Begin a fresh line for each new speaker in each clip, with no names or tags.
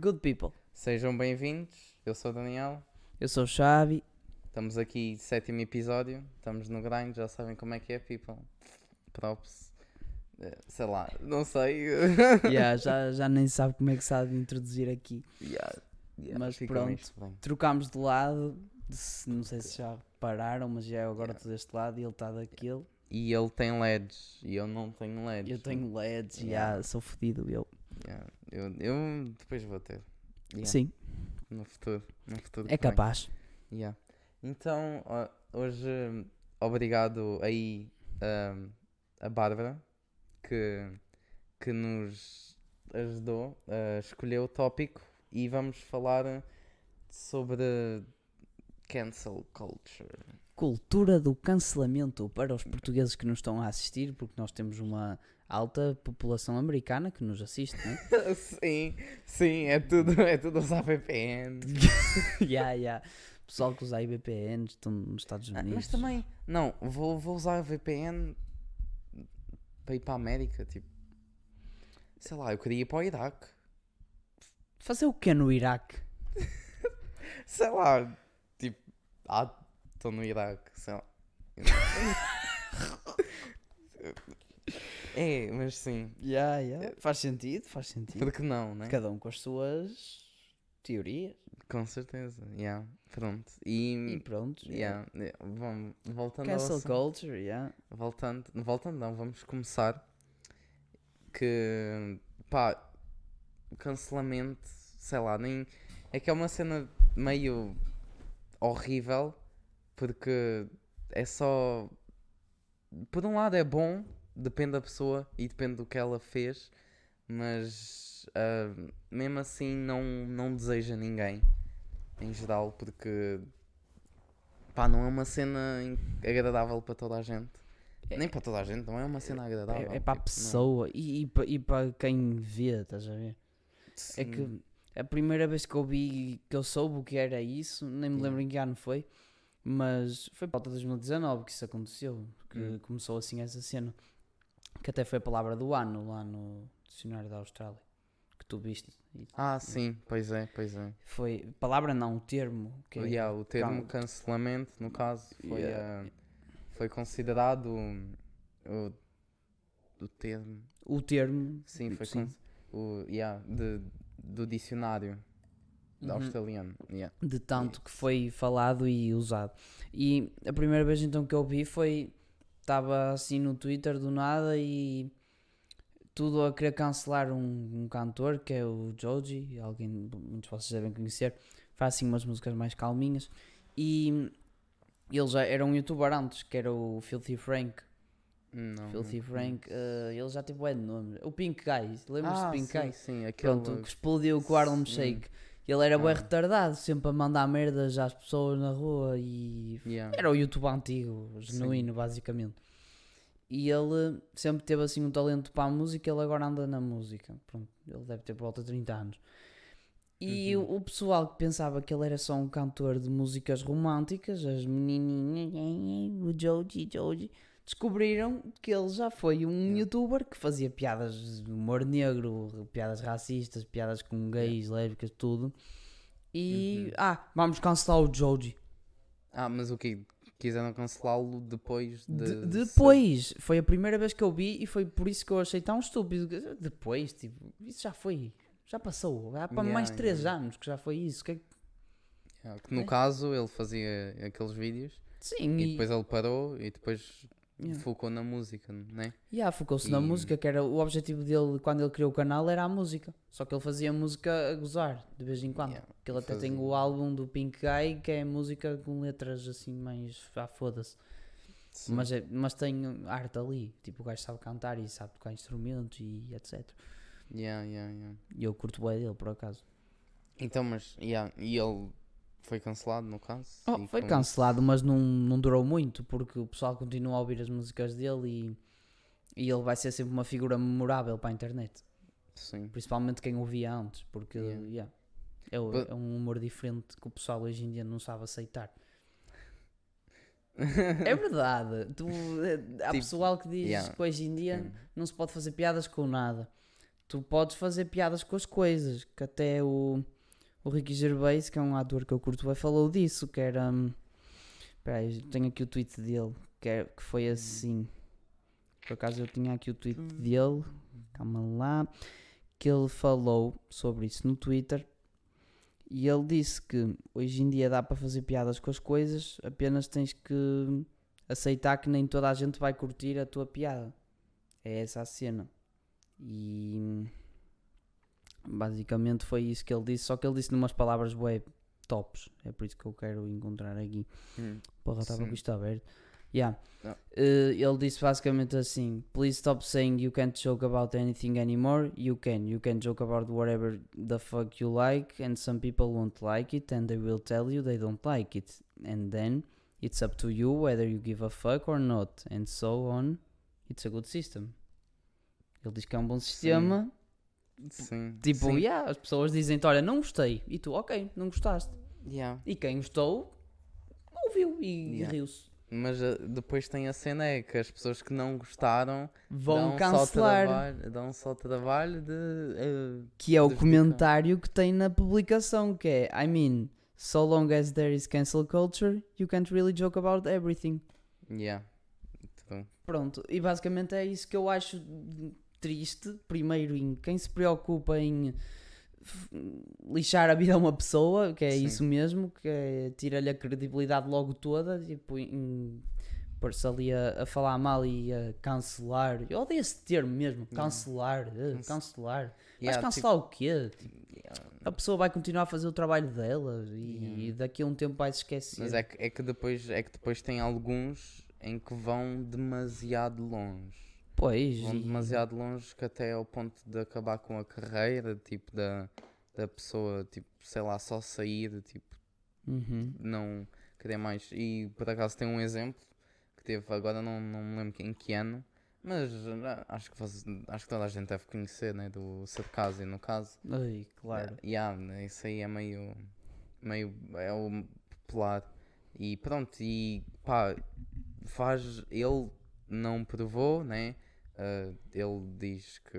Good people.
Sejam bem-vindos, eu sou o Daniel,
Eu sou o Xavi.
estamos aqui, sétimo episódio, estamos no grind, já sabem como é que é, people. Props. Eh, Sei lá, não sei.
Yeah, já, já nem sabe como é que de introduzir aqui.
Yeah, yeah,
Mas pronto. Trocámos de lado. Não sei se já repararam, mas já eu agora estou deste lado e ele está daquele.
E ele tem LEDs e eu não tenho LEDs.
Eu tenho LEDs, já
Yeah.
sou fodido eu.
Yeah, Eu, eu depois vou ter. Yeah,
Sim,
No futuro. No futuro
é capaz.
Yeah. Então, hoje, obrigado aí a Bárbara que, que nos ajudou a escolher o tópico e vamos falar sobre cancel culture.
Cultura do cancelamento para os portugueses que nos estão a assistir, porque nós temos uma alta população americana que nos assiste, não é?
sim, sim, é tudo, é tudo usar VPN.
yeah, yeah. Pessoal que usa IBPNs estão nos Estados
Ah,
Unidos.
Mas também, não, vou, vou usar VPN para ir para a América, tipo. Sei lá, eu queria ir para o Iraque.
Fazer o que no Iraque?
Sei lá, tipo, ah, estou no Iraque, sei lá. É, mas sim,
Yeah, yeah. Faz sentido, faz sentido.
porque não, né?
Cada um com as suas teorias.
Com certeza, yeah, pronto.
E
E,
pronto.
yeah, yeah, vamos, voltando ao
Cancel
assunto-
culture, yeah.
Voltando, voltando não, vamos começar. Que, pá, cancelamento, sei lá, nem. É que é uma cena meio horrível, porque é só. Por um lado é bom, depende da pessoa e depende do que ela fez, mas ah, mesmo assim não, não deseja ninguém, em geral, porque. Pá, não é uma cena agradável para toda a gente.
É-
Nem para toda a gente, não é uma cena agradável.
É, é para a
tipo, não.
pessoa e, e, pa- e para quem vê, estás a ver? É
Sim.
que a primeira vez que eu vi que eu soube o que era isso, nem me
Yeah.
lembro em que ano foi, mas foi para 2019 que isso aconteceu, que
Hum.
começou assim essa cena, que até foi a palavra do ano lá no dicionário da Austrália, que tu viste. E
Ah, sim, pois é, pois é.
foi palavra não, o termo, que é-
Yeah, o termo
Can-
cancelamento, no caso, foi,
Yeah.
ah, foi considerado o, o termo.
o termo,
Sim, foi
Sim.
o, yeah, de, do dicionário
Uhum.
australiano. Yeah.
de tanto que foi falado e usado. E a primeira vez então que eu vi foi estava assim no Twitter do nada e tudo a querer cancelar um, um cantor que é o Joji, alguém muitos de vocês devem conhecer, faz assim umas músicas mais calminhas e ele já era um youtuber antes, que era o Filthy Frank.
Não,
Filthy
não
Frank, eh, ele já teve bué de nome. O Pink Guy, lembras-te
ah,
do Pink
sim,
Guy?
sim, aquele...
Pronto, que explodiu com o Harlem. Shake. Ele era bem
Ah.
retardado, sempre a mandar merdas às pessoas na rua e
Yeah.
era o YouTube antigo, genuíno, basicamente. E ele sempre teve assim um talento para a música, ele agora anda na música. Pronto, ele deve ter por volta de 30 anos. E
Uhum.
o, o pessoal que pensava que ele era só um cantor de músicas românticas, as menininhas, o Joji, Joji, descobriram que ele já foi um youtuber que fazia piadas de humor negro, piadas racistas, piadas com gays, lésbicas, tudo. E,
Uhum.
ah, vamos cancelar o Joji.
Ah, mas o que Quiseram cancelá-lo depois de...
De-
ser-
depois, foi a primeira vez que eu vi e foi por isso que eu achei tão estúpido. Depois, tipo, isso já foi, já passou. Há para
Yeah,
mais de 3
yeah.
anos que já foi isso. É que-
Yeah, que no
É.
caso ele fazia aqueles vídeos
Sim,
e
e,
depois ele parou e depois
Yeah.
focou na música, né?
yeah, focou-se na
e-
música, que era o objetivo dele quando ele criou o canal era a música. Só que ele fazia música a gozar, de vez em quando.
Yeah,
que ele até tem o álbum do Pink Guy, que é música com letras assim mais. Ah, foda-se.
Sim.
Mas, é- mas tem arte ali. Tipo, o gajo sabe cantar e sabe tocar instrumentos e etc.
Yeah, yeah, yeah.
E eu curto bem dele, por acaso.
Então, mas, yeah, e ele foi cancelado no caso?
Oh, foi
com
cancelado, mas não, não durou muito, porque o pessoal continua a ouvir as músicas dele e, e ele vai ser sempre uma figura memorável para a internet.
Sim.
Principalmente quem ouvia antes, porque
Yeah.
yeah, é,
But-
é um humor diferente que o pessoal hoje em dia não sabe aceitar. É verdade. Tu, eh, há
Tipo,
pessoal que diz
yeah.
que hoje em dia
Sim.
não se pode fazer piadas com nada. tu podes fazer piadas com as coisas, que até o, o Ricky Gervais, que é um ator que eu curto bem, falou disso, que era... hum, Espera aí, tenho aqui o tweet dele, que, é, que foi assim... Por acaso eu tinha aqui o tweet dele, calma lá, que ele falou sobre isso no Twitter e ele disse que hoje em dia dá para fazer piadas com as coisas, apenas tens que aceitar que nem toda a gente vai curtir a tua piada. É essa a cena. E basicamente foi isso que ele disse, só que ele disse numas palavras bué tops. É por isso que eu quero encontrar aqui.
Hum.
Porra, estava com isto aberto. Yeah.
Ah.
Eh, ele disse basicamente assim: Please stop saying you can't joke about anything anymore. You can. You can joke about whatever the fuck you like, and some people won't like it, and they will tell you they don't like it. And then it's up to you whether you give a fuck or not, and so on. It's a good system. Ele diz que é um bom sistema.
Sim.
Tipo,
sim.
yeah, as pessoas dizem-te: Olha, não gostei. E tu, ok, não gostaste.
Yeah.
E quem gostou, ouviu e,
Yeah.
riu-se.
Mas uh, depois tem a cena é que as pessoas que não gostaram
Vão
dão
cancelar.
Só trabalho, dão só trabalho de. uh,
Que é o comentário que tem na publicação, que é I mean, so long as there is cancel culture, you can't really joke about everything.
yeah.
Pronto, e basicamente é isso que eu acho triste. Primeiro, em quem se preocupa em lixar a vida a uma pessoa, que é
Sim.
isso mesmo, que é tira-lhe a credibilidade logo toda, tipo, em pôr-se ali a, a falar mal e a cancelar. Eu odeio esse termo mesmo, cancelar,
Cance-
cancelar.
Yeah,
cancelar o quê? Tipo,
tipo, yeah.
a pessoa vai continuar a fazer o trabalho dela e
Yeah.
daqui a um tempo vai se esquecer.
Mas é que, é, que depois, é que depois tem alguns em que vão demasiado longe.
Pois,
Vão demasiado longe que até ao ponto de acabar com a carreira, tipo, da, da pessoa, tipo, sei lá, só sair, tipo,
Uhum.
não querer mais. E por acaso tem um exemplo que teve, agora não, não me lembro em que ano, mas ah, acho que, faz- acho que toda a gente deve conhecer, né? Do Sarcasmo, no caso.
Ai, claro.
Yeah, né, isso aí é meio. meio. é o popular. E pronto, e pá, faz. Ele não provou, né? Ah, ele diz que,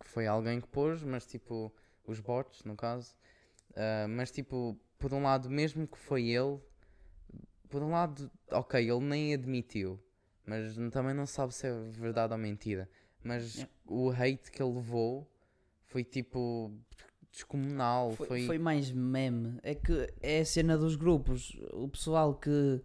que foi alguém que pôs, mas tipo, os bots, no caso. Ah, mas tipo, por um lado, mesmo que foi ele, por um lado, ok, ele nem admitiu, mas também não sabe se é verdade ou mentira. Mas
Yeah.
o hate que ele levou foi tipo descomunal.
Foi,
Foi,
foi mais meme. É que é a cena dos grupos. O pessoal que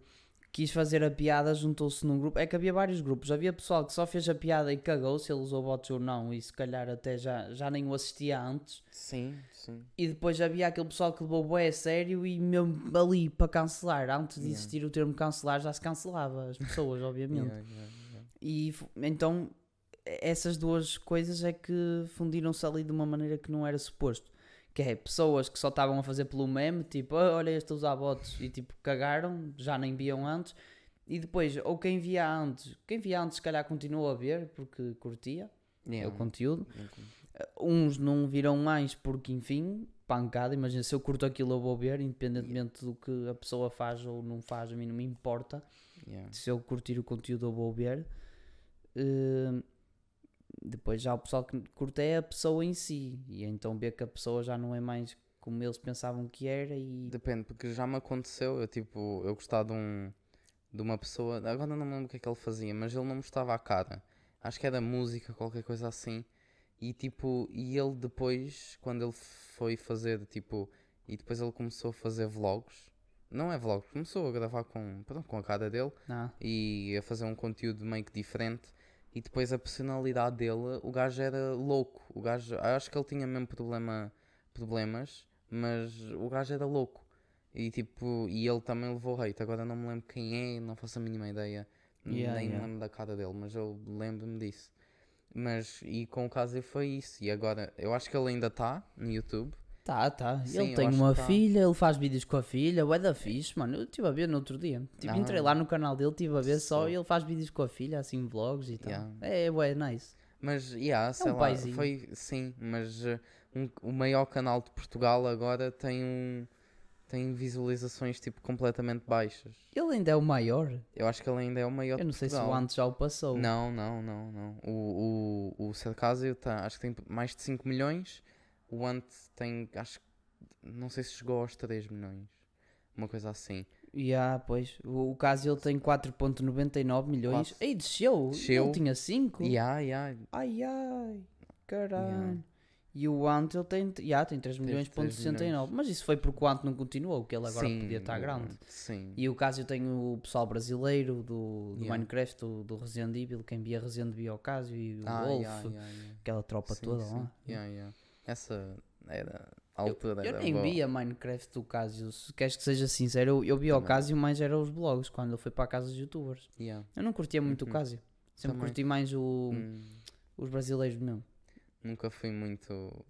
quis fazer a piada juntou-se num grupo. É que havia vários grupos. Havia pessoal que só fez a piada e cagou se ele usou bots ou não. E se calhar até já, já nem o assistia antes.
Sim, sim.
E depois havia aquele pessoal que levou bué a sério e mesmo ali para cancelar. Antes de
Yeah.
existir o termo cancelar já se cancelava as pessoas, obviamente.
Yeah, yeah.
E então essas duas coisas é que fundiram-se ali de uma maneira que não era suposto. Que é pessoas que só estavam a fazer pelo meme, tipo, "Ah, olha este a usar bots e tipo cagaram, já nem viam antes. E depois, ou quem via antes, quem via antes se calhar continuou a ver porque curtia
Yeah.
o conteúdo.
Yeah.
Uns não viram mais porque, enfim, pancada. Imagina, se eu curto aquilo, eu vou ver, independentemente do que a pessoa faz ou não faz, a mim não me importa
Yeah.
se eu curtir o conteúdo eu vou ver. Hum, depois já o pessoal que curte é a pessoa em si. E então vê que a pessoa já não é mais como eles pensavam que era e.
Depende, porque já me aconteceu, eu tipo, eu gostava de um de uma pessoa, agora não me lembro o que é que ele fazia, mas ele não mostrava a cara. Acho que era música, qualquer coisa assim. E tipo, e ele depois, quando ele foi fazer, tipo, e depois ele começou a fazer vlogs. Não é vlogs, começou a gravar com, pronto, com a cara dele
Ah,
e a fazer um conteúdo meio que diferente. E depois a personalidade dele, o gajo era louco. O gajo, acho que ele tinha mesmo problema, problemas, mas o gajo era louco. E tipo, e ele também levou hate. Agora não me lembro quem é, não faço a mínima ideia.
Yeah,
nem
yeah.
me lembro da cara dele, mas eu lembro-me disso. Mas, e com o caso foi isso. E agora, eu acho que ele ainda está no YouTube.
Tá, tá.
Sim,
ele tem uma
tá.
filha, ele faz vídeos com a filha, é da fixe, mano. Eu estive a ver no outro dia. Tipo,
Ah.
entrei lá no canal dele, estive a ver só
Só.
e ele faz vídeos com a filha, assim, vlogs e tal.
Yeah.
É, ué, nice.
Mas, yeah, sei
um
lá,
paizinho.
foi, sim, mas uh, um- o maior canal de Portugal agora tem um, tem visualizações tipo completamente baixas.
Ele ainda é o maior.
Eu acho que ele ainda é o maior
Eu não sei se o antes já o passou.
Não, não, não, não. O, o, o Sarcásio tá, acho que tem mais de 5 milhões. O Ant tem, acho que, não sei se chegou aos 3 milhões. Uma coisa assim.
E ah, pois. O, o caso ele tem 4.99 milhões.
Quatro.
Ei, desceu.
Desceu.
Ele tinha 5.
E há, e há.
Ai, ai. Caralho.
Yeah.
E o Ant ele tem, yeah, tem 3
Tem
milhões, ponto
3
69.
milhões.
Mas isso foi porque o Ant não continuou, que ele agora
Sim,
podia estar
o
grande.
Sim.
E o caso eu tenho o pessoal brasileiro do, do
Yeah.
Minecraft, do, do Resident Evil, quem via Resident Evil Casio e o
Ah,
Wolf,
yeah, yeah, yeah.
aquela tropa
Sim,
toda
sim.
lá.
Essa era a
Eu,
altura.
eu
era
nem
boa.
via Minecraft do Casio, se queres que seja sincero, eu, eu via o. Casio mais era os blogs, quando ele foi para a casa dos youtubers.
Yeah.
Eu não curtia muito o
Uhum.
Casio, sempre
Também.
curti mais o,
Hum,
os brasileiros mesmo.
nunca fui muito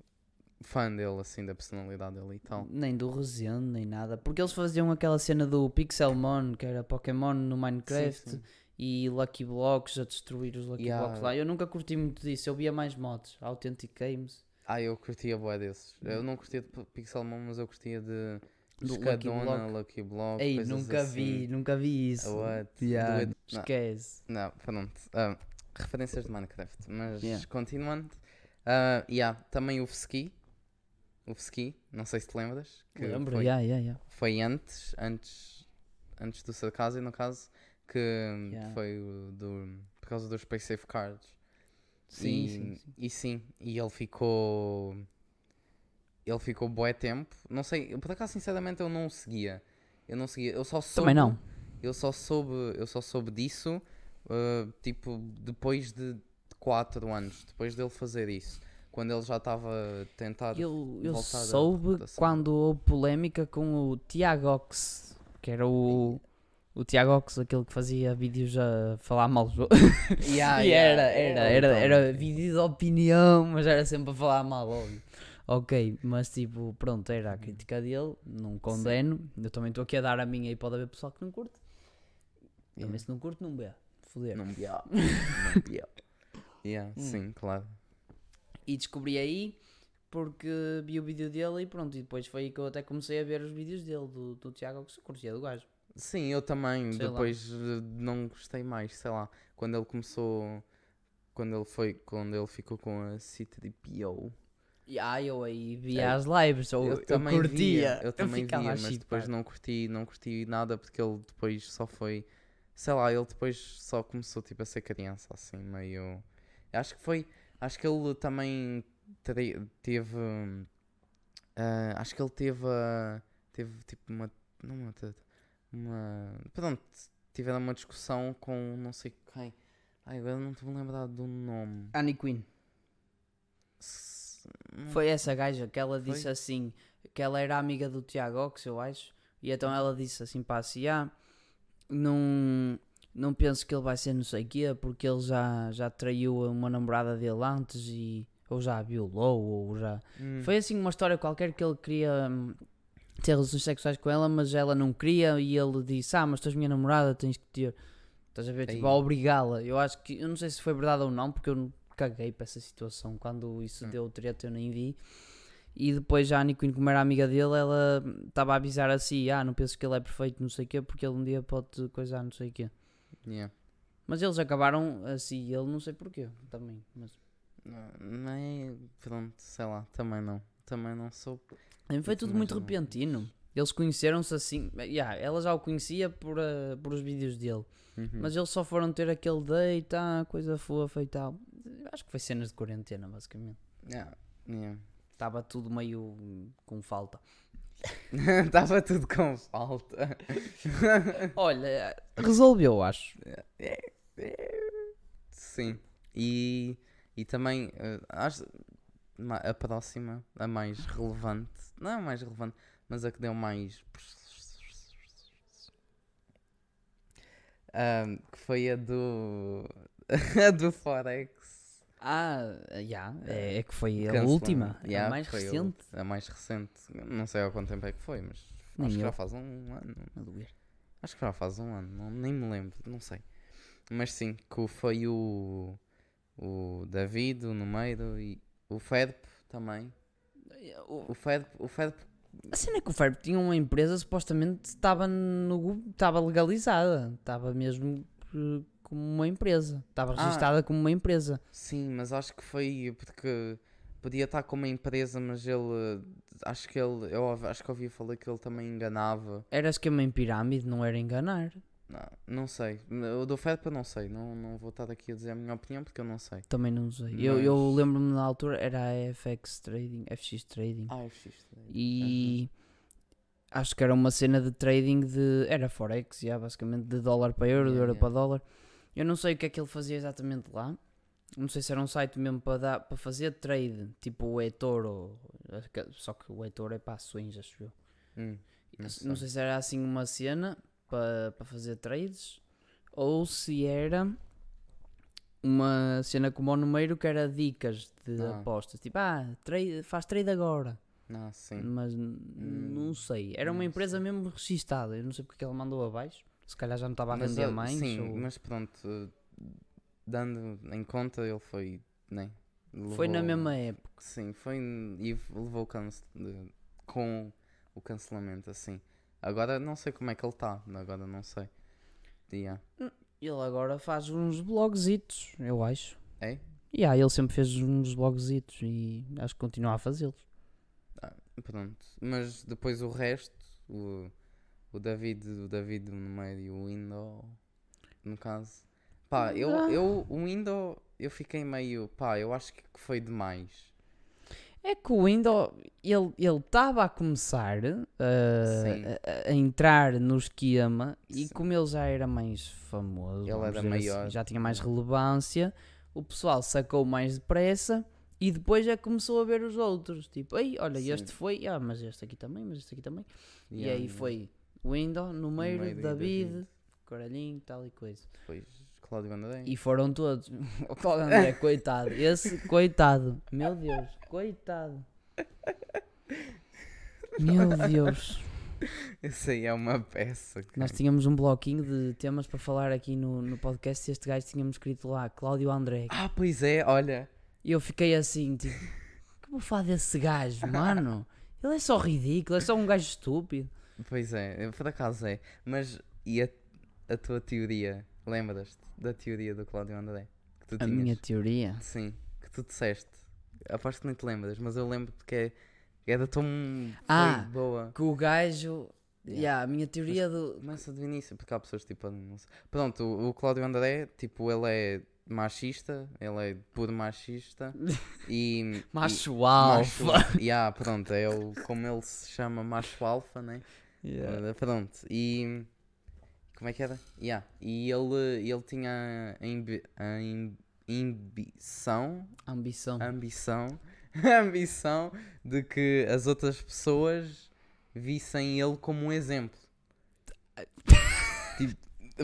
fã dele, assim, da personalidade dele e tal.
Nem do Resende, nem nada. Porque eles faziam aquela cena do Pixelmon, que era Pokémon no Minecraft,
sim.
e Lucky Blocks a destruir os Lucky
Yeah.
Blocks lá. Eu nunca curti muito disso, eu via mais mods, Authentic Games.
Ah, eu curtia bué desses. Eu não curtia de Pixelmon, mas eu curtia de
Do
Escadona,
Lucky
Lucky Block.
Ei, nunca
assim.
vi, nunca vi isso.
What?
Yeah,
Do it- não.
esquece.
Não, pronto. Ah, referências de Minecraft. Mas
Yeah.
continuando. Uh, yeah, também o Ski. O Ski, não sei se te lembras. Que
Lembro,
foi,
yeah, yeah, yeah.
foi antes, antes, antes do Sarcasio, no caso, que
Yeah.
foi o do, por causa dos Pay Safe Cards.
Sim,
e,
sim, sim.
E sim, e ele ficou. Ele ficou bué tempo. Não sei, por acaso, sinceramente, eu não o seguia. Eu não seguia, eu só soube.
Também não.
Eu só soube, eu só soube disso, uh, tipo, depois de 4 anos, depois dele fazer isso. Quando ele já estava a tentar.
Eu, eu soube quando houve polémica com o Tiagox, que era o. O Tiagox, aquele que fazia vídeos a falar mal dos outros.
Yeah,
e era, era, era, era vídeo de opinião, mas era sempre a falar mal, óbvio. Ok, mas tipo, pronto, era a crítica dele, não condeno. Eu também estou aqui a dar a minha e pode haver pessoal que não curte. Também se não curte, não vê. Foder.
Não via. Não via. Yeah,
Hum.
sim, claro.
E descobri aí porque vi o vídeo dele e pronto. E depois foi aí que eu até comecei a ver os vídeos dele, do, do Tiago, que se curtia do gajo.
Sim, eu também.
Sei lá.
depois uh, não gostei mais, sei lá. Quando ele começou. Quando ele foi. Quando ele ficou com a C3PO.
E ah, eu aí via as lives, ou eu,
também
curtia.
via, eu também
ficava
via, mas depois não curti, não curti nada porque ele depois só foi, sei lá, ele depois só começou tipo a ser criança assim, meio, acho que foi, acho que ele também teve, ah, acho que ele teve, ah, teve tipo uma, não uma, treta, uma, pronto, tiveram uma discussão com não sei quem, ai agora não estou a lembrar do nome.
Annie Quinn.
S-
Foi essa gaja que ela
Foi?
disse assim, que ela era amiga do Tiago Ox, eu acho. E então ela disse assim para a Cia, não, não penso que ele vai ser não sei o quê, porque ele já, já traiu uma namorada dele antes e ou já a violou, ou já...
Hum.
Foi assim uma história qualquer que ele queria hum, ter relações sexuais com ela, mas ela não queria e ele disse, ah, mas tu és minha namorada, tens que ter. Estás a ver? Tipo, a obrigá-la. Eu acho que, eu não sei se foi verdade ou não, porque eu caguei para essa situação. Quando isso
Hum.
deu treta eu nem vi. E depois já a Quinn, como era amiga dele, ela estava a avisar assim, ah, não penso que ele é perfeito, não sei o quê, porque ele um dia pode coisar, não sei o quê.
Yeah.
Mas eles acabaram assim, ele não sei porquê, também. Mas...
Não, é. Pronto, sei lá, também não. Também não sou.
Foi tudo muito
imaginando.
repentino. Eles conheceram-se assim. Yeah, ela já o conhecia por, ah, por os vídeos dele.
Uhum.
Mas eles só foram ter aquele date, ah, coisa fofa e tal. Acho que foi cenas de quarentena, basicamente.
Yeah, yeah.
Estava tudo meio com falta.
Estava tudo com falta.
Olha, resolveu, acho.
Sim. E, e também eh, acho a próxima, a mais relevante, não é a mais relevante, mas a que deu mais. Ahm, que foi a do. a do Forex.
Ah, já, é, é que foi a última,
Yeah,
a mais recente.
A, mais recente. Não sei há quanto tempo é que foi, mas
Nem
acho que
eu.
já faz um ano.
A.
Acho que já faz um ano, não- nem me lembro, não sei. Mas sim, que foi o, o David, o Numeiro e o Fedp também.
O-
O Fedp, o Fedp
A cena é que o Ferb tinha uma empresa, supostamente estava no estava legalizada, estava mesmo eh, como uma empresa, estava
Ah.
registada como uma empresa.
Sim, mas acho que foi porque podia estar com uma empresa, mas ele. Acho que ele. Eu acho que ouvi falar que ele também enganava.
Era esquema em pirâmide, não era enganar.
Não, não sei. O do FEDP eu não sei. Não, não vou estar aqui a dizer a minha opinião porque eu não sei.
Também não sei. Eu, eu
Mas-
lembro-me na altura, era a FX Trading, FX Trading.
Ah, eu fiz.
E acho que era uma cena de trading de. Era Forex, yeah, basicamente, de dólar para euro, de
Yeah,
euro
yeah.
para dólar. Eu não sei o que é que ele fazia exatamente lá. Não sei se era um site mesmo para, dar, para fazer trade, tipo o eToro. Só que o eToro é para ações, acho eu.
Hum,
Não,
não
sei se era assim uma cena para, para fazer trades ou se era uma cena como o número que era dicas de
Ah.
apostas. Tipo, ah, trade, faz trade agora.
Não, sim.
Mas n- não sei. Era uma
não
empresa
sei.
mesmo registada. Eu não sei porque ela mandou abaixo. Se calhar já não estava a
Mas,
render
ah,
mais.
Sim,
ou-
mas pronto. Dando em conta, ele foi. Né?
Foi na
levou-
mesma época.
Sim, foi e levou cance- com o cancelamento, assim. Agora não sei como é que ele está, agora não sei. Yeah.
Ele agora faz uns blogzitos, eu acho.
É?
E ah, ele sempre fez uns blogzitos e acho que continua a fazê-los.
Pronto. Mas depois o resto, o, o David, o David no meio e o Window, no caso. Pá, eu,
Ah.
eu o Window, eu fiquei meio, pá, eu acho que foi demais.
É que o Windows, ele estava a começar uh,
Sim.
a, a entrar no esquema e
Sim.
como ele já era mais famoso, assim, já tinha mais relevância, o pessoal sacou mais depressa e depois já começou a ver os outros. Tipo, ei, olha,
Sim.
este foi, ah, mas este aqui também, mas este aqui também. e
Yeah,
aí
yeah.
foi Windows,
e
David,
David.
Coralhinho, tal e coisa.
Depois Cláudio André.
E foram todos. O Cláudio André, coitado. Esse, coitado. Meu Deus, coitado. Meu Deus.
Esse aí é uma peça. cara.
Nós tínhamos um bloquinho de temas para falar aqui no, no podcast e este gajo tínhamos escrito lá, Cláudio André.
Ah, pois é, olha.
E eu fiquei assim, tipo, que vou falar desse gajo, mano? Ele é só ridículo, é só um gajo estúpido.
Pois é, por acaso é. Mas e a, a tua teoria? Lembras-te da teoria do Cláudio André? Que tu
A
tinhas?
minha teoria.
Sim, que tu disseste. Aposto que nem te lembras, mas eu lembro-te que é, era tão foi
Ah,
boa.
Que o gajo.
Yeah.
Yeah, a minha teoria do.
Começa do início, porque há pessoas tipo. não sei. Pronto, o, o Cláudio André, tipo, ele é machista, ele é puro machista e.
Macho alfa.
Macho, yeah, pronto, é o, como ele se chama, macho alfa, né?
Yeah.
Pronto, e. Como é que era? Yeah. E ele, ele tinha a, imbi, a ambição,
Ambição.
ambição, a ambição de que as outras pessoas vissem ele como um exemplo. tipo,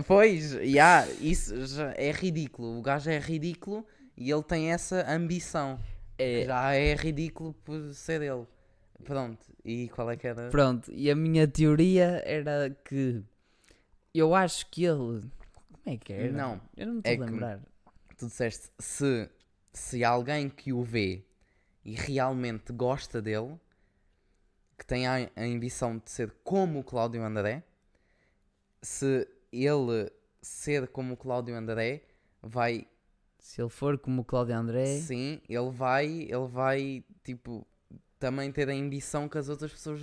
pois, yeah, isso já é ridículo. O gajo é ridículo e ele tem essa ambição.
É,
Já é ridículo por ser ele. Pronto, e qual é que era?
Pronto, e a minha teoria era que eu acho que ele. Como é que era?
Não,
eu não me estou
é
a lembrar.
tu disseste se, se alguém que o vê e realmente gosta dele, que tem a, a ambição de ser como o Cláudio André, se ele ser como o Cláudio André, vai
Se ele for como o Cláudio André,
sim, ele vai, ele vai tipo também ter a ambição que as outras pessoas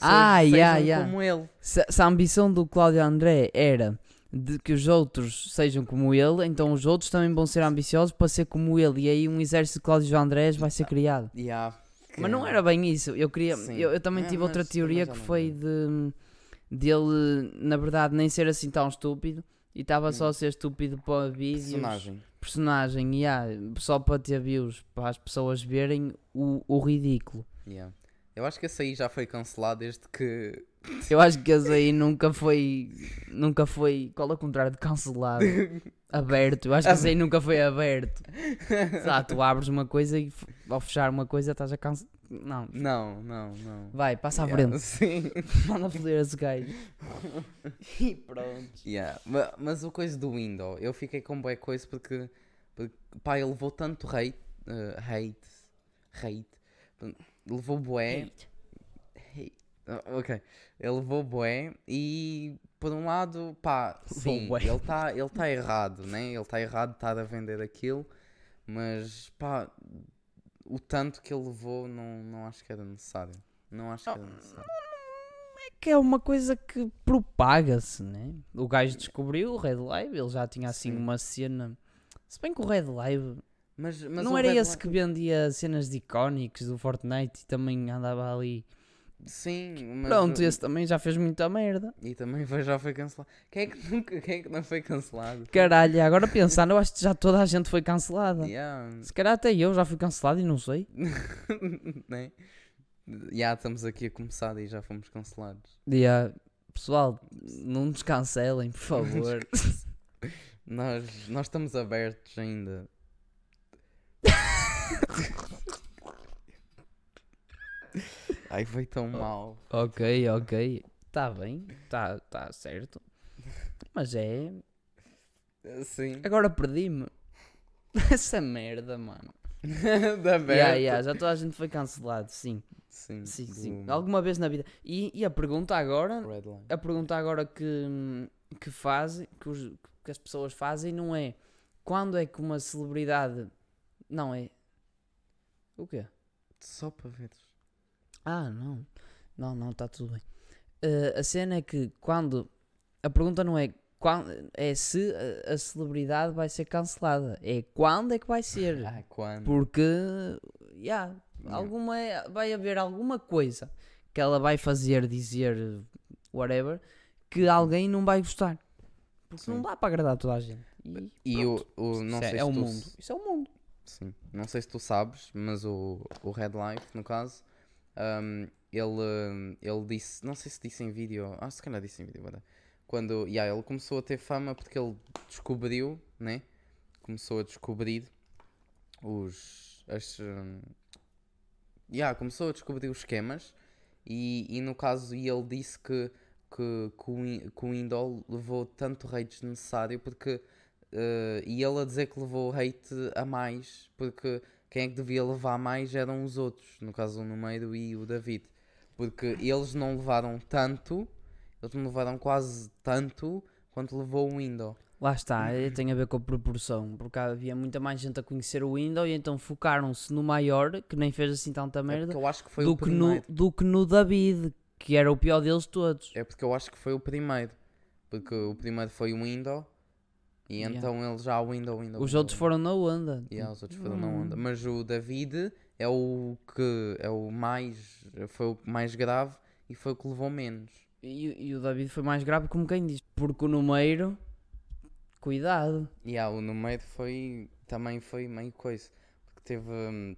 Ah,
sejam
yeah, yeah.
como ele.
se, se a ambição do Cláudio André era de que os outros sejam como ele, então os outros também vão ser ambiciosos para ser como ele, e aí um exército de Cláudio Andrés vai ser criado.
Yeah,
Mas não
que-
era bem isso. Eu queria. Eu, eu também
É,
tive outra
mas também
teoria que foi de dele, na verdade, nem ser assim tão estúpido e estava só a ser estúpido para vídeos.
Hum. personagem.
Personagem, yeah, só para ter views, para as pessoas verem o, o ridículo.
Yeah. Eu acho que esse aí já foi cancelado desde que
Eu acho que esse aí nunca foi. Nunca foi. Qual é o contrário de cancelado? aberto. Eu acho que esse aí nunca foi aberto. Ah, tu abres uma coisa e ao fechar uma coisa estás a cancelar. Não.
Não, não, não.
Vai, passa à
Yeah,
frente.
Sim.
Manda foder esse gajo. e pronto.
Yeah. Ma- Mas, o coisa do Window, eu fiquei com boa coisa porque, porque pá, ele levou tanto hate, eh, hate, hate, levou bué, hate, Ah, Ok, ele levou bué e por um lado, pá, sim, ele está ele tá errado, né? Ele está errado de estar a vender aquilo, mas pá, o tanto que ele levou não, não acho que era necessário. Não acho que era necessário.
que é uma coisa que propaga-se, né? O gajo descobriu o Red Live, ele já tinha assim
Sim.
uma cena. Se bem que o Red Live
Mas, mas
não era esse que vendia cenas de icónicos do Fortnite e também andava ali.
Sim, mas
Pronto,
o-
esse também já fez muita merda.
e também foi, já foi cancelado. Quem é que nunca, quem é que não foi cancelado?
Caralho, agora pensando, eu acho que já toda a gente foi cancelada.
Yeah.
Se calhar até eu já fui cancelado e não sei.
né? Já estamos aqui a começar e já fomos cancelados.
Yeah. Pessoal, não nos cancelem, por favor.
Nós, nós estamos abertos ainda. Ai, foi tão mal.
ok, ok. Está bem, está tá certo. Mas é.
Sim.
Agora perdi-me. Essa merda, mano.
da aberto.
Yeah, yeah, já toda a gente foi cancelado, sim.
Sim,
Sim, sim. Alguma vez na vida. E, e a pergunta agora, a pergunta agora que, que fazem, que, os- que as pessoas fazem não é quando é que uma celebridade. Não é. O quê?
Só para ver.
Ah, não. Não, não, está tudo bem. Eh, a cena é que quando. A pergunta não é, quando, é se a, a celebridade vai ser cancelada. É quando é que vai ser.
Ah, quando?
Porque. Yeah,
Yeah.
alguma, vai haver alguma coisa que ela vai fazer, dizer, whatever, que alguém não vai gostar. Porque não
Sim.
dá para agradar toda a gente. E,
E o, o não
Isso é,
sei
é
se
o
tu
mundo. Isso é o mundo.
Sim. Não sei se tu sabes, mas o, o Red Life, no caso, um, ele, ele disse, não sei se disse em vídeo, ah, se calhar disse em vídeo, whatever. quando yeah, ele começou a ter fama porque ele descobriu, né? Começou a descobrir os. As, um, yeah, começou a descobrir os esquemas e, e no caso e ele disse que, que, que, o, que o Indol levou tanto hate desnecessário porque eh, e ele a dizer que levou hate a mais porque quem é que devia levar mais eram os outros, no caso o Numeiro e o David, porque eles não levaram tanto, eles não levaram quase tanto quanto levou o Indo.
Lá está, eh, tem a ver com a proporção, porque havia muita mais gente a conhecer o Windows e então focaram-se no maior, que nem fez assim tanta
É
merda,
porque eu acho que foi
do
o
que, no, do que no David, que era o pior deles todos.
É porque eu acho que foi o primeiro. Porque o primeiro foi o Window. E
Yeah.
então ele já Window, Window.
Os
Window,
outros foram na onda.
Yeah, os outros foram na
Hum.
onda. Mas o David é o que é o mais. Foi o mais grave e foi o que levou menos.
E, e o David foi mais grave, como quem diz, porque o número, cuidado.
E yeah, o no meio foi. Também foi meio coisa. Porque teve. hum,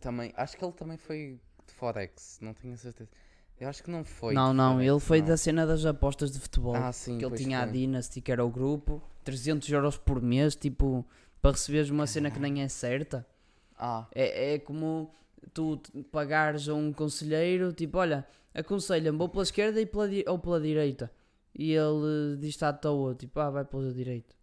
também. Acho que ele também foi de Forex. Não tenho a certeza. Eu acho que não foi.
não, não,
Forex,
ele foi
não.
da cena das apostas de futebol.
Ah, sim.
que ele tinha a
foi.
Dynasty, que era o grupo, 300 euros por mês, tipo, para receberes uma cena que nem é certa.
Ah,
É, é como tu pagares a um conselheiro, tipo, olha, aconselha-me, vou pela esquerda e pela ou pela direita. E ele diz-te à toa, tipo, ah, vai pela direita.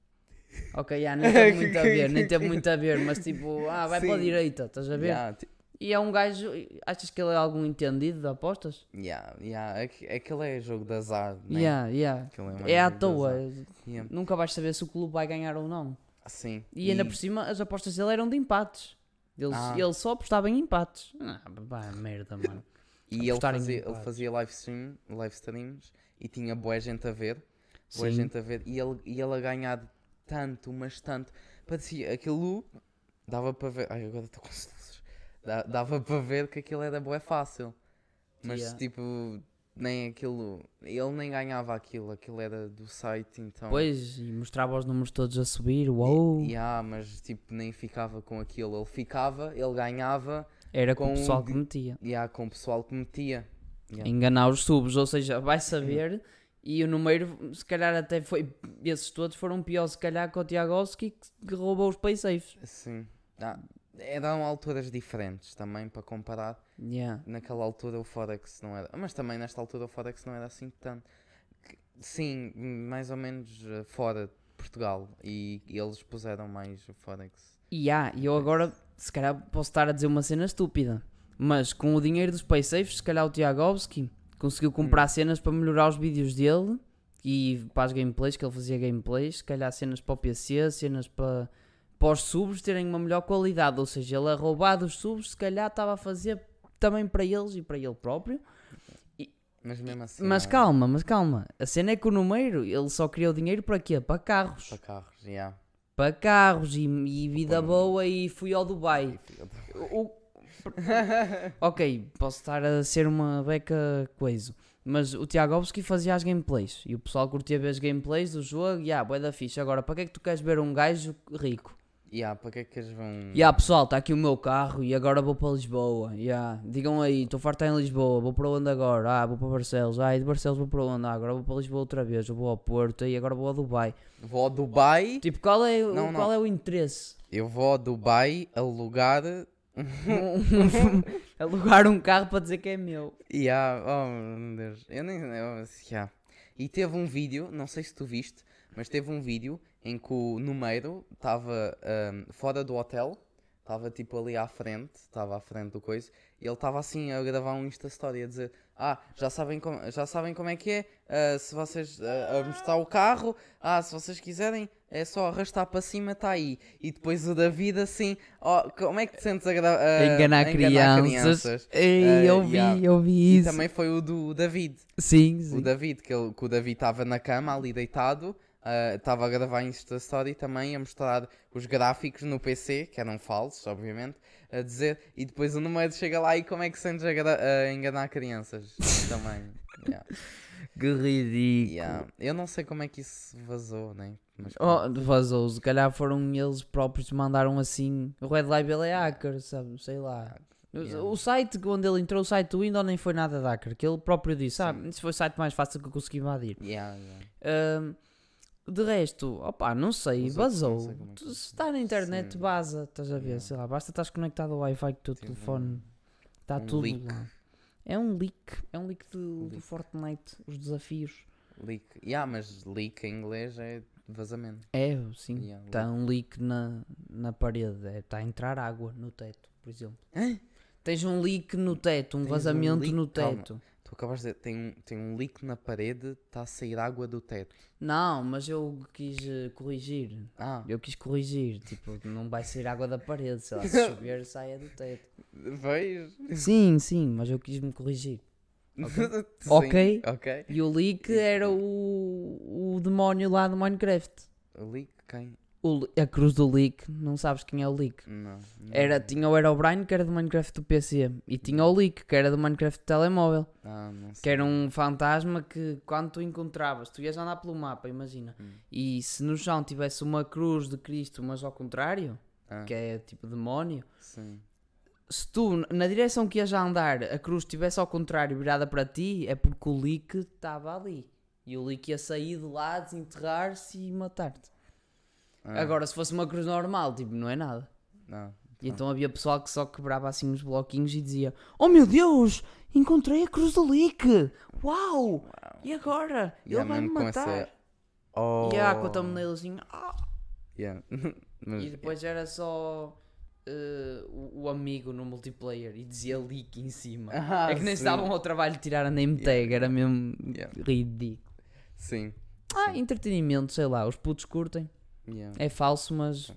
Ok, já, nem teve muito a ver, nem teve muito a ver, mas tipo, ah, vai pela
Sim.
direita, estás a ver?
yeah,
E é um gajo, achas que ele é algum entendido de apostas?
yeah, yeah. Aqu- Aquele é jogo de azar. Né?
Yeah, yeah.
Mais
É à toa,
azar. Yeah.
nunca vais saber se o clube vai ganhar ou não.
Sim.
E ainda por cima, as apostas dele eram de empates. Ele,
Ah.
ele só apostava em empates. Ah, pá, merda, mano.
E ele fazia, ele fazia live, stream, live streams e tinha boa gente a ver. Boa
Sim.
gente a ver. E ele, e ele a ganhar tanto, mas tanto. Parecia aquilo. Dava para ver. Ai, agora estou com Dava para ver que aquilo era bué fácil. Mas
Yeah.
tipo, nem aquilo. Ele nem ganhava aquilo. Aquilo era do site, então.
Pois, e mostrava os números todos a subir. Uou!
E, ah, mas tipo, nem ficava com aquilo. Ele ficava, ele ganhava.
Era com o
com
pessoal
di-
que metia.
E ah, com o pessoal que metia. Yeah.
Enganar os subs, ou seja, vai saber. E o número, se calhar até foi. Esses todos foram piores, se calhar, que o Tiagovski que, que roubou os pay safes.
Sim. Ah, eram alturas diferentes também para comparar.
Yeah.
Naquela altura o Forex não era. Mas também nesta altura o Forex não era assim tanto. Sim, mais ou menos eh, fora de Portugal. E, e eles puseram mais o Forex.
E e eu agora, se calhar, posso estar a dizer uma cena estúpida. Mas com o dinheiro dos PaySafes, se calhar o Tiagovski conseguiu comprar cenas para melhorar os vídeos dele e para as gameplays, que ele fazia gameplays, se calhar cenas para o PC, cenas para, para os subs terem uma melhor qualidade. Ou seja, ele a roubar dos subs, se calhar estava a fazer também para eles e para ele próprio.
Mas mesmo assim.
Mas
não-
calma, mas calma. A cena é que o número, ele só o dinheiro para quê? Para carros.
Para carros, yeah.
Para carros e, e vida boa e fui ao Dubai. O- ok, posso estar a ser uma beca coisa. Mas o Tiagovski fazia as gameplays e o pessoal curtia ver as gameplays do jogo e ah, bué da ficha. Agora, para que é que tu queres ver um gajo rico?
Yeah, para que é que eles vão.
E ah, pessoal, está aqui o meu carro e agora vou para Lisboa. Yeah. Digam aí, estou farto em Lisboa, vou para onde agora? Ah, vou para Barcelos. Ah, e de Barcelos vou para onde? Ah, agora vou para Lisboa outra vez. Eu vou ao Porto e agora vou ao Dubai.
Vou ao Dubai.
Tipo, qual é, o-
Não,
qual
não.
é o interesse?
Eu vou ao Dubai alugar.
Alugar um carro para dizer que é meu.
Yeah, oh meu Deus. Eu nem. Eu, yeah. E teve um vídeo, não sei se tu viste, mas teve um vídeo em que o número estava ahm, fora do hotel, estava tipo ali à frente, estava à frente do coisa, e ele estava assim a gravar um Insta Story a dizer: Ah, já sabem como, já sabem como é que é, ah, se vocês ah, a mostrar o carro, ah, se vocês quiserem, é só arrastar para cima, está aí. E depois o David assim, oh, como é que te sentes a, gra- a-
enganar,
a
crianças. Ei,
Ah,
eu vi,
yeah.
eu vi
E
isso.
também foi o do David.
Sim,
O
sim.
David, que, ele, que o David estava na cama ali deitado, ah, estava a gravar Insta Story também, a mostrar os gráficos no PC, que eram falsos, obviamente, a dizer, e depois o número chega lá e como é que sentes a, a enganar crianças também. Yeah,
Que ridículo.
yeah. Eu não sei como é que isso vazou, né? Mas
Oh, vazou, se calhar foram eles próprios que mandaram assim. O Red Label é hacker, sabe? Sei lá. O-
Yeah.
O site onde ele entrou, o site do Windows nem foi nada de hacker, que ele próprio disse, ah, isso foi o site mais fácil que eu consegui invadir.
Yeah, yeah.
Ahm, de resto, opá, não sei,
Os outros não
vazou.
sei é
Se está na internet,
Sim.
vaza, estás a ver,
Yeah.
sei lá, basta estás conectado ao Wi-Fi que o teu
Tive
telefone está
um
tudo
leak.
lá. É um leak, é um leak do, do
Leak.
Fortnite, os desafios.
Leak. Yeah, mas leak em inglês é vazamento.
É, sim.
Yeah,
Está um leak na, na parede. Está a entrar água no teto, por exemplo. Tens um leak no teto, um
Tens um
vazamento
leak?
no
Calma. Tu acabaste de dizer, tem um, tem um leak na parede, está a sair água do teto.
Não, mas eu quis eh, corrigir.
Ah,
Eu quis corrigir. Tipo, não vai sair água da parede. Sei lá, se chover, saia do teto.
vejo.
Sim, sim, mas eu quis me corrigir.
Sim,
Ok.
Ok.
E o leak era o, o demónio lá do Minecraft.
O leak, quem?
O a cruz do leak, não sabes quem é o leak.
Não. não.
Era, tinha o Herobrine que era do Minecraft do PC e tinha o leak que era do Minecraft do telemóvel.
Ah, não.
Que era um fantasma que quando tu encontravas, tu ias andar pelo mapa, imagina.
Hum.
E se no chão tivesse uma cruz de Cristo, mas ao contrário,
Ah,
que é tipo demónio,
Sim.
se tu na direção que ias a andar a cruz estivesse ao contrário virada para ti, é porque o leak estava ali. E o leak ia sair de lá, desenterrar-se e matar-te.
Ah,
Agora, se fosse uma cruz normal, tipo, não é nada.
Não.
E então havia pessoal que só quebrava assim os bloquinhos e dizia: Oh meu Deus, encontrei a cruz do leak! Uau! E agora? Ele
Yeah,
vai-me
mesmo com essa-
matar!
Oh.
E a com a thumbnail assim. "Ah!"
Yeah. Mas,
E depois era só eh, o, o amigo no multiplayer e dizia leak em cima.
Ah,
é que nem davam ao trabalho de tirar a name tag, era mesmo
Yeah.
ridículo.
Sim.
Ah,
Sim.
entretenimento, sei lá, os putos curtem.
Yeah.
É falso, mas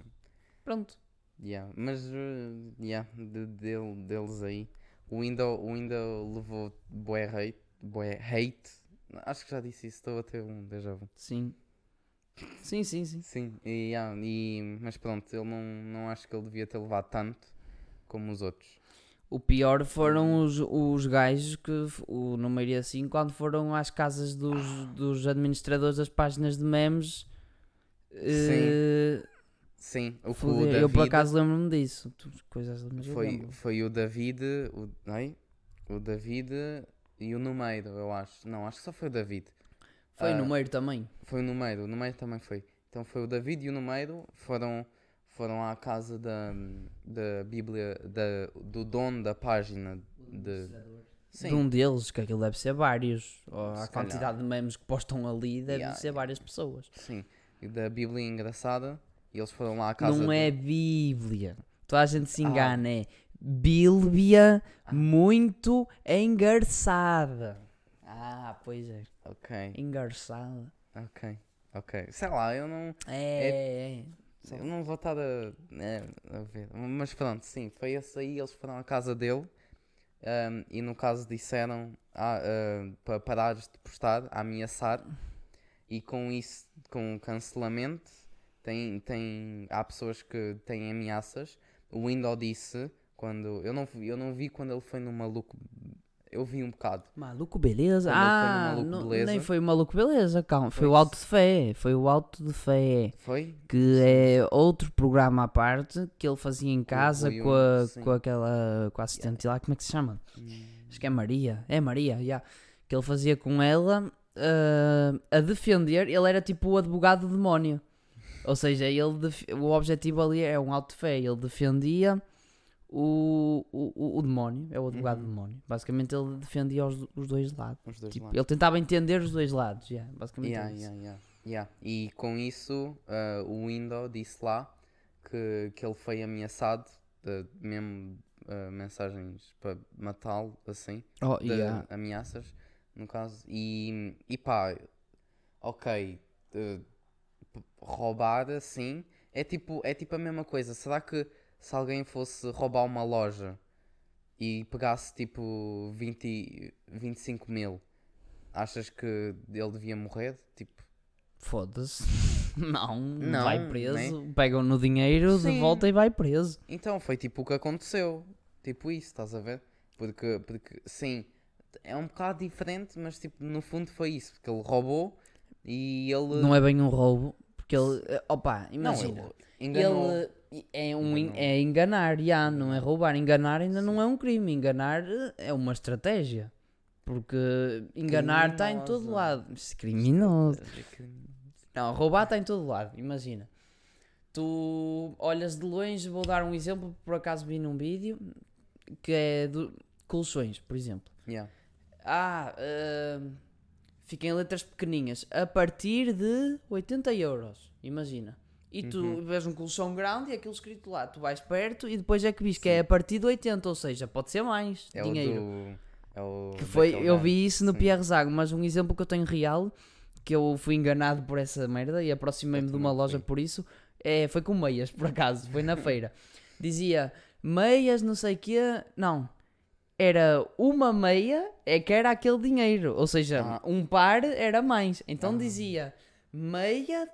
pronto.
Yeah. Mas, uh, yeah, de, dele, deles aí. O Windows, o Windows levou bué hate, hate. Acho que já disse isso, estou a ter um déjà vu.
Sim. Sim, sim, sim.
Sim, e, yeah, e- mas pronto, ele não, não acho que ele devia ter levado tanto como os outros.
O pior foram os, os gajos que, o número assim, quando foram às casas dos, dos administradores das páginas de memes.
Sim, o que o
foder.
David
Eu por acaso lembro-me disso. Coisas
foi, foi o David, o, ai, o David e o Numeiro, eu acho. Não, acho que só foi o David.
Foi
ah,
o número também.
Foi o Numeiro, o Numeiro também foi. Então foi o David e o Numeiro foram, foram à casa da, da Bíblia, da, do dono da página de... Sim,
De um deles, que aquilo deve ser vários.
Se
a
calhar.
quantidade de memes que postam ali deve
Yeah,
ser várias pessoas.
sim, da Bíblia engraçada e eles foram lá à casa
Não
de-
é Bíblia. Toda a gente se
Ah.
engana, é Bílbia muito engarçada. Ah, pois é.
Ok,
Engarçada.
ok, ok. Sei lá, eu não.
É, é.
Eu não vou estar a, é, a ver. Mas pronto, sim, foi esse aí. Eles foram à casa dele ahm, e no caso disseram ah, ah, para parares de postar, a ameaçar. E com isso, com o cancelamento, tem, tem, há pessoas que têm ameaças. O Window disse quando. Eu não, vi- eu não vi quando ele foi no maluco. Eu vi um bocado.
Maluco beleza?
Quando
Ah,
Maluco
não-
Beleza.
nem foi o maluco beleza, calma. Foi
Foi
o Alto de Fé. Foi o Alto de Fé.
Foi?
Que é outro programa à parte que ele fazia em casa com, a,
sim.
com aquela com a assistente lá. Como é que se chama? Acho que é Maria. É Maria, já. Que ele fazia com ela ah, a defender. Ele era tipo o advogado do demónio. Ou seja, ele o objetivo ali é um alto fé. Ele defendia o, o, o, demónio. É o advogado do
Uhum.
demónio. Basicamente ele defendia os, os dois lados.
Os dois
Tipo,
lados.
ele tentava entender os dois lados. já, basicamente
Yeah,
é
yeah, yeah, yeah. E com isso, ah, o Window disse lá que, que ele foi ameaçado, de, mesmo ah, mensagens para matá-lo, assim,
Oh,
de
yeah.
ameaças, no caso. E, e pá, ok, de- p- roubar assim é tipo, é tipo a mesma coisa. Será que se alguém fosse roubar uma loja e pegasse tipo 20, 25 mil, achas que ele devia morrer? Tipo,
Foda-se. Não,
Não,
vai preso. Pegam no dinheiro de
Sim.
volta e vai preso.
Então, foi tipo o que aconteceu. Tipo isso, estás a ver? Porque, porque sim, é um bocado diferente, mas tipo, no fundo foi isso. Porque ele roubou e ele.
Não é bem um roubo. Porque ele. eh, Opa,
Não,
imagina.
ele enganou.
Ele é, um, en-
Enganou.
é enganar, já, não é roubar. Enganar ainda não é um crime. Enganar eh, é uma estratégia. Porque enganar está em todo lado. É Criminoso.
Criminoso.
Não, roubar está em todo lado. Imagina. Tu olhas de longe, vou dar um exemplo. Por acaso vi num vídeo que é do colchões, por exemplo.
Yeah.
Ah, uh, fiquem letras pequeninhas. A partir de 80 euros. Imagina. E tu
Uhum.
vês um colchão grande e aquilo escrito lá. Tu vais perto e depois é que vis que é a partir de 80. Ou seja, pode ser mais
É
dinheiro.
do. É o
Que foi, eu vi isso no
Sim.
Pierre Zago, mas um exemplo que eu tenho real, que eu fui enganado por essa merda e aproximei-me de uma loja
fui.
por isso, é, foi com meias, por acaso, foi na feira. Dizia meias, não sei o quê, não. Era uma meia, é que era aquele dinheiro, ou seja,
Ah.
um par era mais. Então
Ah.
dizia meia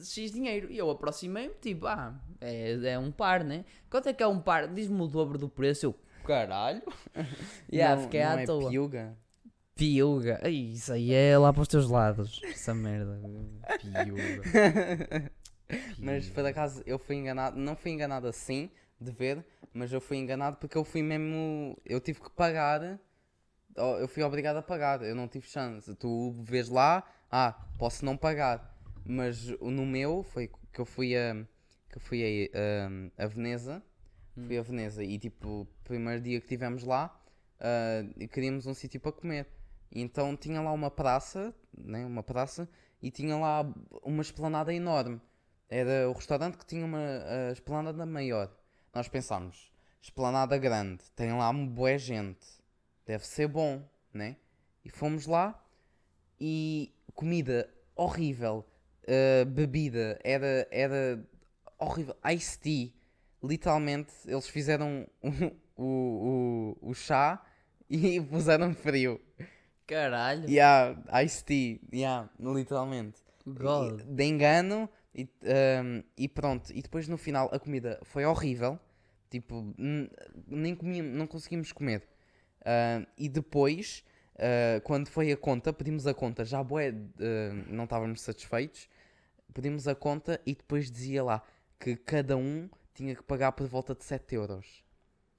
X dinheiro. E eu aproximei-me, tipo, ah, é, é um par, né? Quanto é que é um par? Diz-me o dobro do preço. Eu, caralho. yeah,
não,
fiquei
não
à
é
toa.
piuga?
Piuga. Isso aí é lá para os teus lados. Essa merda. Piuga.
Mas por acaso eu fui enganado, não fui enganado assim, de ver, mas eu fui enganado porque eu fui mesmo. Eu tive que pagar. Eu fui obrigado a pagar, eu não tive chance. Tu vês lá, ah, posso não pagar. Mas no meu foi que eu fui a. que eu fui a, a, a Veneza. Fui a Veneza e tipo, primeiro dia que estivemos lá, e queríamos um sítio para comer. Então tinha lá uma praça, né, uma praça, e tinha lá uma esplanada enorme. Era o restaurante que tinha uma esplanada maior. Nós pensámos, esplanada grande, tem lá uma boa gente, deve ser bom, né? E fomos lá e comida horrível, uh, bebida era, era horrível, iced tea, literalmente eles fizeram o, o, o, chá e puseram frio.
Caralho.
Yeah, iced tea, yeah, literalmente.
God.
E- de engano e, um, e pronto. E depois no final a comida foi horrível. Tipo, nem comíamos, não conseguimos comer. Ah, e depois, ah, quando foi a conta, pedimos a conta, já bué, ah, não estávamos satisfeitos. Pedimos a conta e depois dizia lá que cada um tinha que pagar por volta de 7 euros.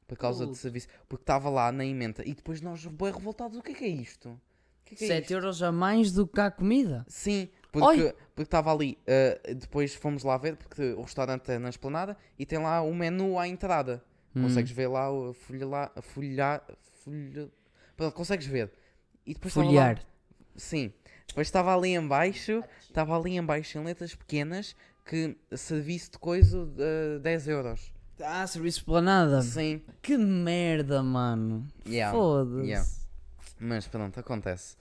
Por causa de
Puta.
serviço. Porque estava lá na emenda. E depois nós, bué revoltados, o que é que é isto? Que é que é
7
isto?
euros a mais do que a comida.
Sim,
Oi!
porque porque estava ali. uh, depois fomos lá ver, porque o restaurante é na esplanada e tem lá o menu à entrada.
Hum.
Consegues ver lá a folha lá. A folha, folha. Pronto, consegues ver. E depois estava lá-
Folhear.
Sim. Depois estava ali em baixo, estava ali em baixo em letras pequenas que serviço de coisa de 10 euros.
Ah, serviço esplanada.
Sim.
Que merda, mano.
Yeah.
Foda-se.
yeah. Mas pronto, acontece.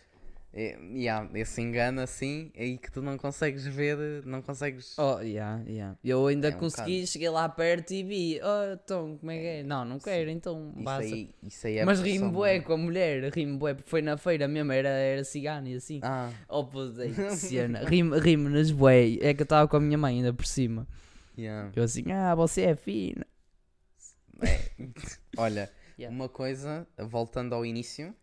É, yeah, esse engano assim, é aí que tu não consegues ver, não consegues.
Oh, yeah, yeah. Eu ainda
É um
consegui, cheguei lá perto e vi. Oh, então, como é que é? Não, não quero, então
isso, aí, isso aí é
Mas rimo bué com a mulher, rimo bué, porque foi na feira mesmo, era, era cigano e assim.
Ah,
Oh, cena. Rimo, rimo nas bué. É que eu estava com a minha mãe ainda por cima.
yeah.
Eu assim, ah, você é fina.
É. Olha,
Yeah.
uma coisa, voltando ao início,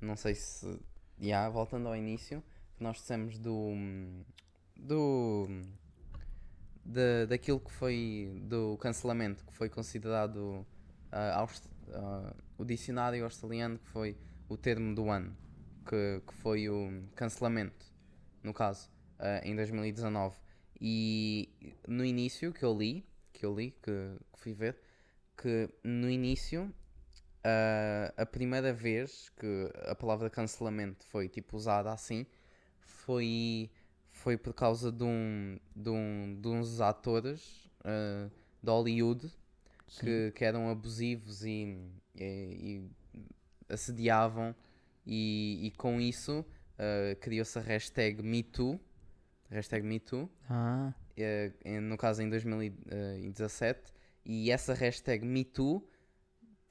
não sei se. Yeah, voltando ao início, nós dissemos do. do. da daquilo que foi. do cancelamento, que foi considerado. ah, aust- ah, o dicionário australiano, que foi o termo do ano, que, que foi o cancelamento, no caso, ah, em 2019. E no início que eu li, que eu li, que, que fui ver, que no início ah, a primeira vez que a palavra cancelamento foi tipo usada assim foi, foi por causa de, um, de, um, de uns atores ah, de Hollywood que, que eram abusivos e, e- e assediavam e, e com isso ah, criou-se a hashtag MeToo hashtag MeToo
Ah,
em- no caso em 2017, e essa hashtag MeToo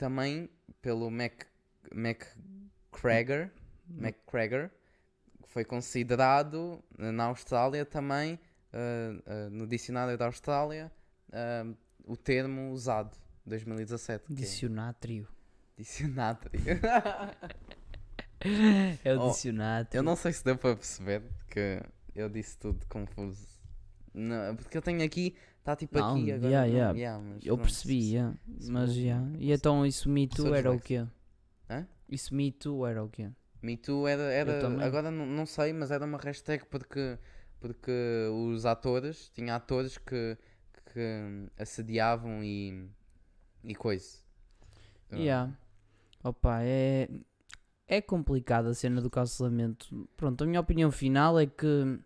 também pelo Mac, McCrager, McCrager foi considerado eh, na Austrália também, eh, eh, no dicionário da Austrália, eh, o termo usado, 2017. que é
dicionário.
dicionário.
É o
Oh,
dicionário.
Eu não sei se deu para perceber que eu disse tudo confuso. Não, porque eu tenho aqui, está tipo
Não,
aqui agora.
yeah, yeah.
yeah,
Eu
pronto,
percebi,
se-
yeah.
se
mas
for-
yeah. E então isso Me Too
sou
era o quê?
Hã?
Isso Me Too era o quê?
Me Too era, era agora não, não sei, mas era uma hashtag porque, porque os atores, tinha atores que, que assediavam e, e coisa. Ah,
Yeah. Opa, é. É complicada a cena do cancelamento. Pronto, a minha opinião final é que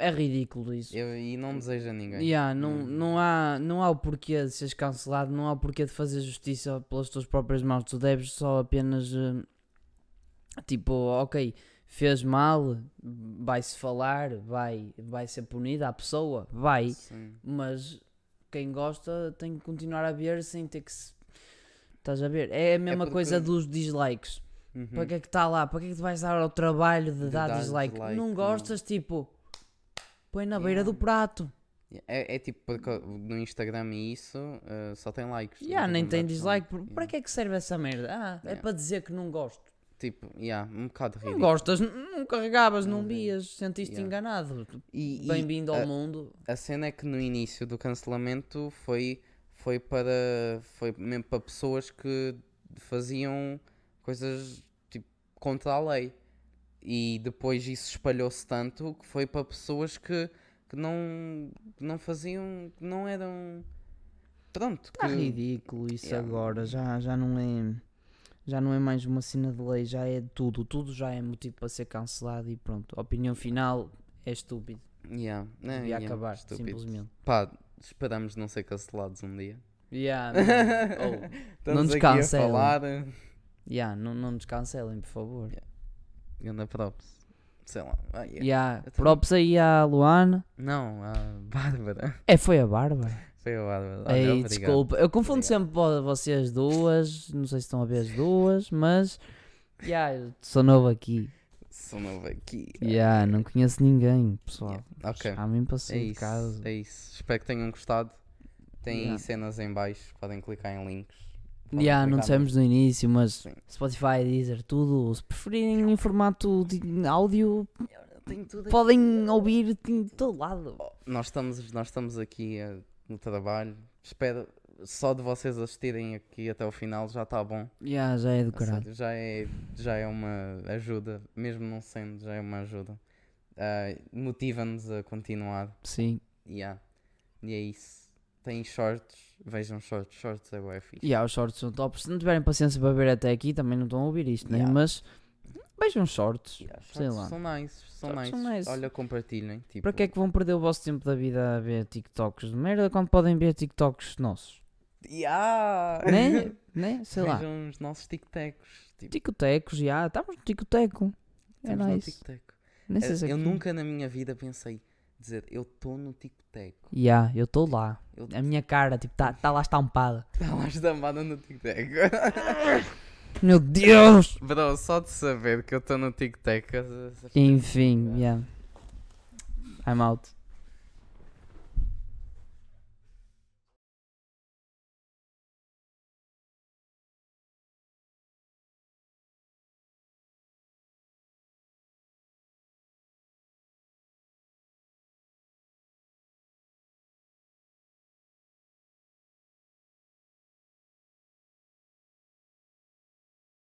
é ridículo isso.
eu- e não desejo a ninguém.
Yeah, não,
Hum.
não, há, não há o porquê de seres cancelado, não há o porquê de fazer justiça pelas tuas próprias mãos. Tu deves só apenas, eh, tipo, ok, fez mal, vai-se falar, vai, vai ser punida a pessoa, vai,
Sim.
mas quem gosta tem que continuar a ver sem ter que se. Estás a ver? É a mesma
porque-
coisa dos dislikes.
Uhum.
Para que é que está lá? Para que é que tu vais dar ao trabalho de,
De
dar,
dar
dislike?
dislike,
Não
não.
gostas, tipo, põe na beira do
Yeah.
prato.
É, é tipo porque no Instagram e isso ah, só tem likes.
Yeah,
não
nem tem dislike.
não.
por- Para
Yeah.
que é que serve essa merda? Ah, é
Yeah.
para dizer que não gosto.
Tipo, yeah, um bocado
Não
ridículo.
gostas, n- não carregavas, não
Não
vias, sentiste
Yeah.
enganado. Bem-vindo ao
a-
mundo.
A cena é que no início do cancelamento foi, foi para foi mesmo para pessoas que faziam coisas tipo contra a lei. E depois isso espalhou-se tanto que foi para pessoas que, que não, que não faziam, que não eram. Pronto,
Está
que,
ridículo isso
Yeah.
agora. Já, já não é. Já não é mais uma cena de lei, já é tudo. Tudo já é motivo para ser cancelado e pronto. A opinião final é estúpido.
yeah,
Devia
yeah,
acabar,
estúpido.
simplesmente.
Pá, esperamos não ser cancelados um dia.
Yeah, man. Oh, nos cancelem.
falar.
yeah, não, não nos cancelem, por favor.
Ganda props. Sei lá. ah, yeah.
Yeah,
Eu
props aí à Luana.
Não, a Bárbara.
É, foi a Bárbara.
Foi a Bárbara. Olha,
Ei,
obrigado.
desculpa, eu confundo
Obrigado.
sempre vo- vocês duas. Não sei se estão a ver as duas, mas. Yeah, eu sou novo aqui.
Sou novo aqui.
Yeah, não conheço ninguém, pessoal.
Yeah, Ok.
Chamem para
É
sair de
isso,
casa.
é isso. Espero que tenham gostado. Tem
Yeah.
cenas em baixo, podem clicar em links. Podem
Yeah, não dissemos no início, mas
Sim.
Spotify, Deezer, tudo. Se preferirem em formato de áudio, podem ouvir em todo lado.
no- Nós estamos, nós estamos aqui eh, no trabalho. Espero só de vocês assistirem aqui até o final já está bom.
Yeah, já é do caralho.
já é, já é uma ajuda, mesmo não sendo, já é uma ajuda. Ah, Motiva-nos a continuar.
Sim.
Yeah. E é isso. Tem shorts, vejam shorts, shorts é bué fixe.
Yeah, os shorts são top. Se não tiverem paciência para ver até aqui, também não estão a ouvir isto, né?
Yeah.
Mas vejam shorts.
Yeah,
sei
shorts
lá.
São nice, são nice.
são nice.
Olha, compartilhem. Tipo,
Para que é que vão perder o vosso tempo da vida a ver TikToks de merda quando podem ver TikToks nossos?
Yeah.
Né? né? Sei lá.
Vejam os nossos tic-tecos. Tipo,
Ticotecos, já. Estamos no ticoteco. É nice. sei se
Eu
aqui-
nunca na minha vida pensei dizer eu estou no tic-teco.
Ya, eu estou lá.
Eu
A minha cara, tipo, está tá lá estampada.
estava estampado no tic-teco.
Meu Deus!
Bro, só de saber que eu estou no tic-teco.
Enfim, yeah. I'm out.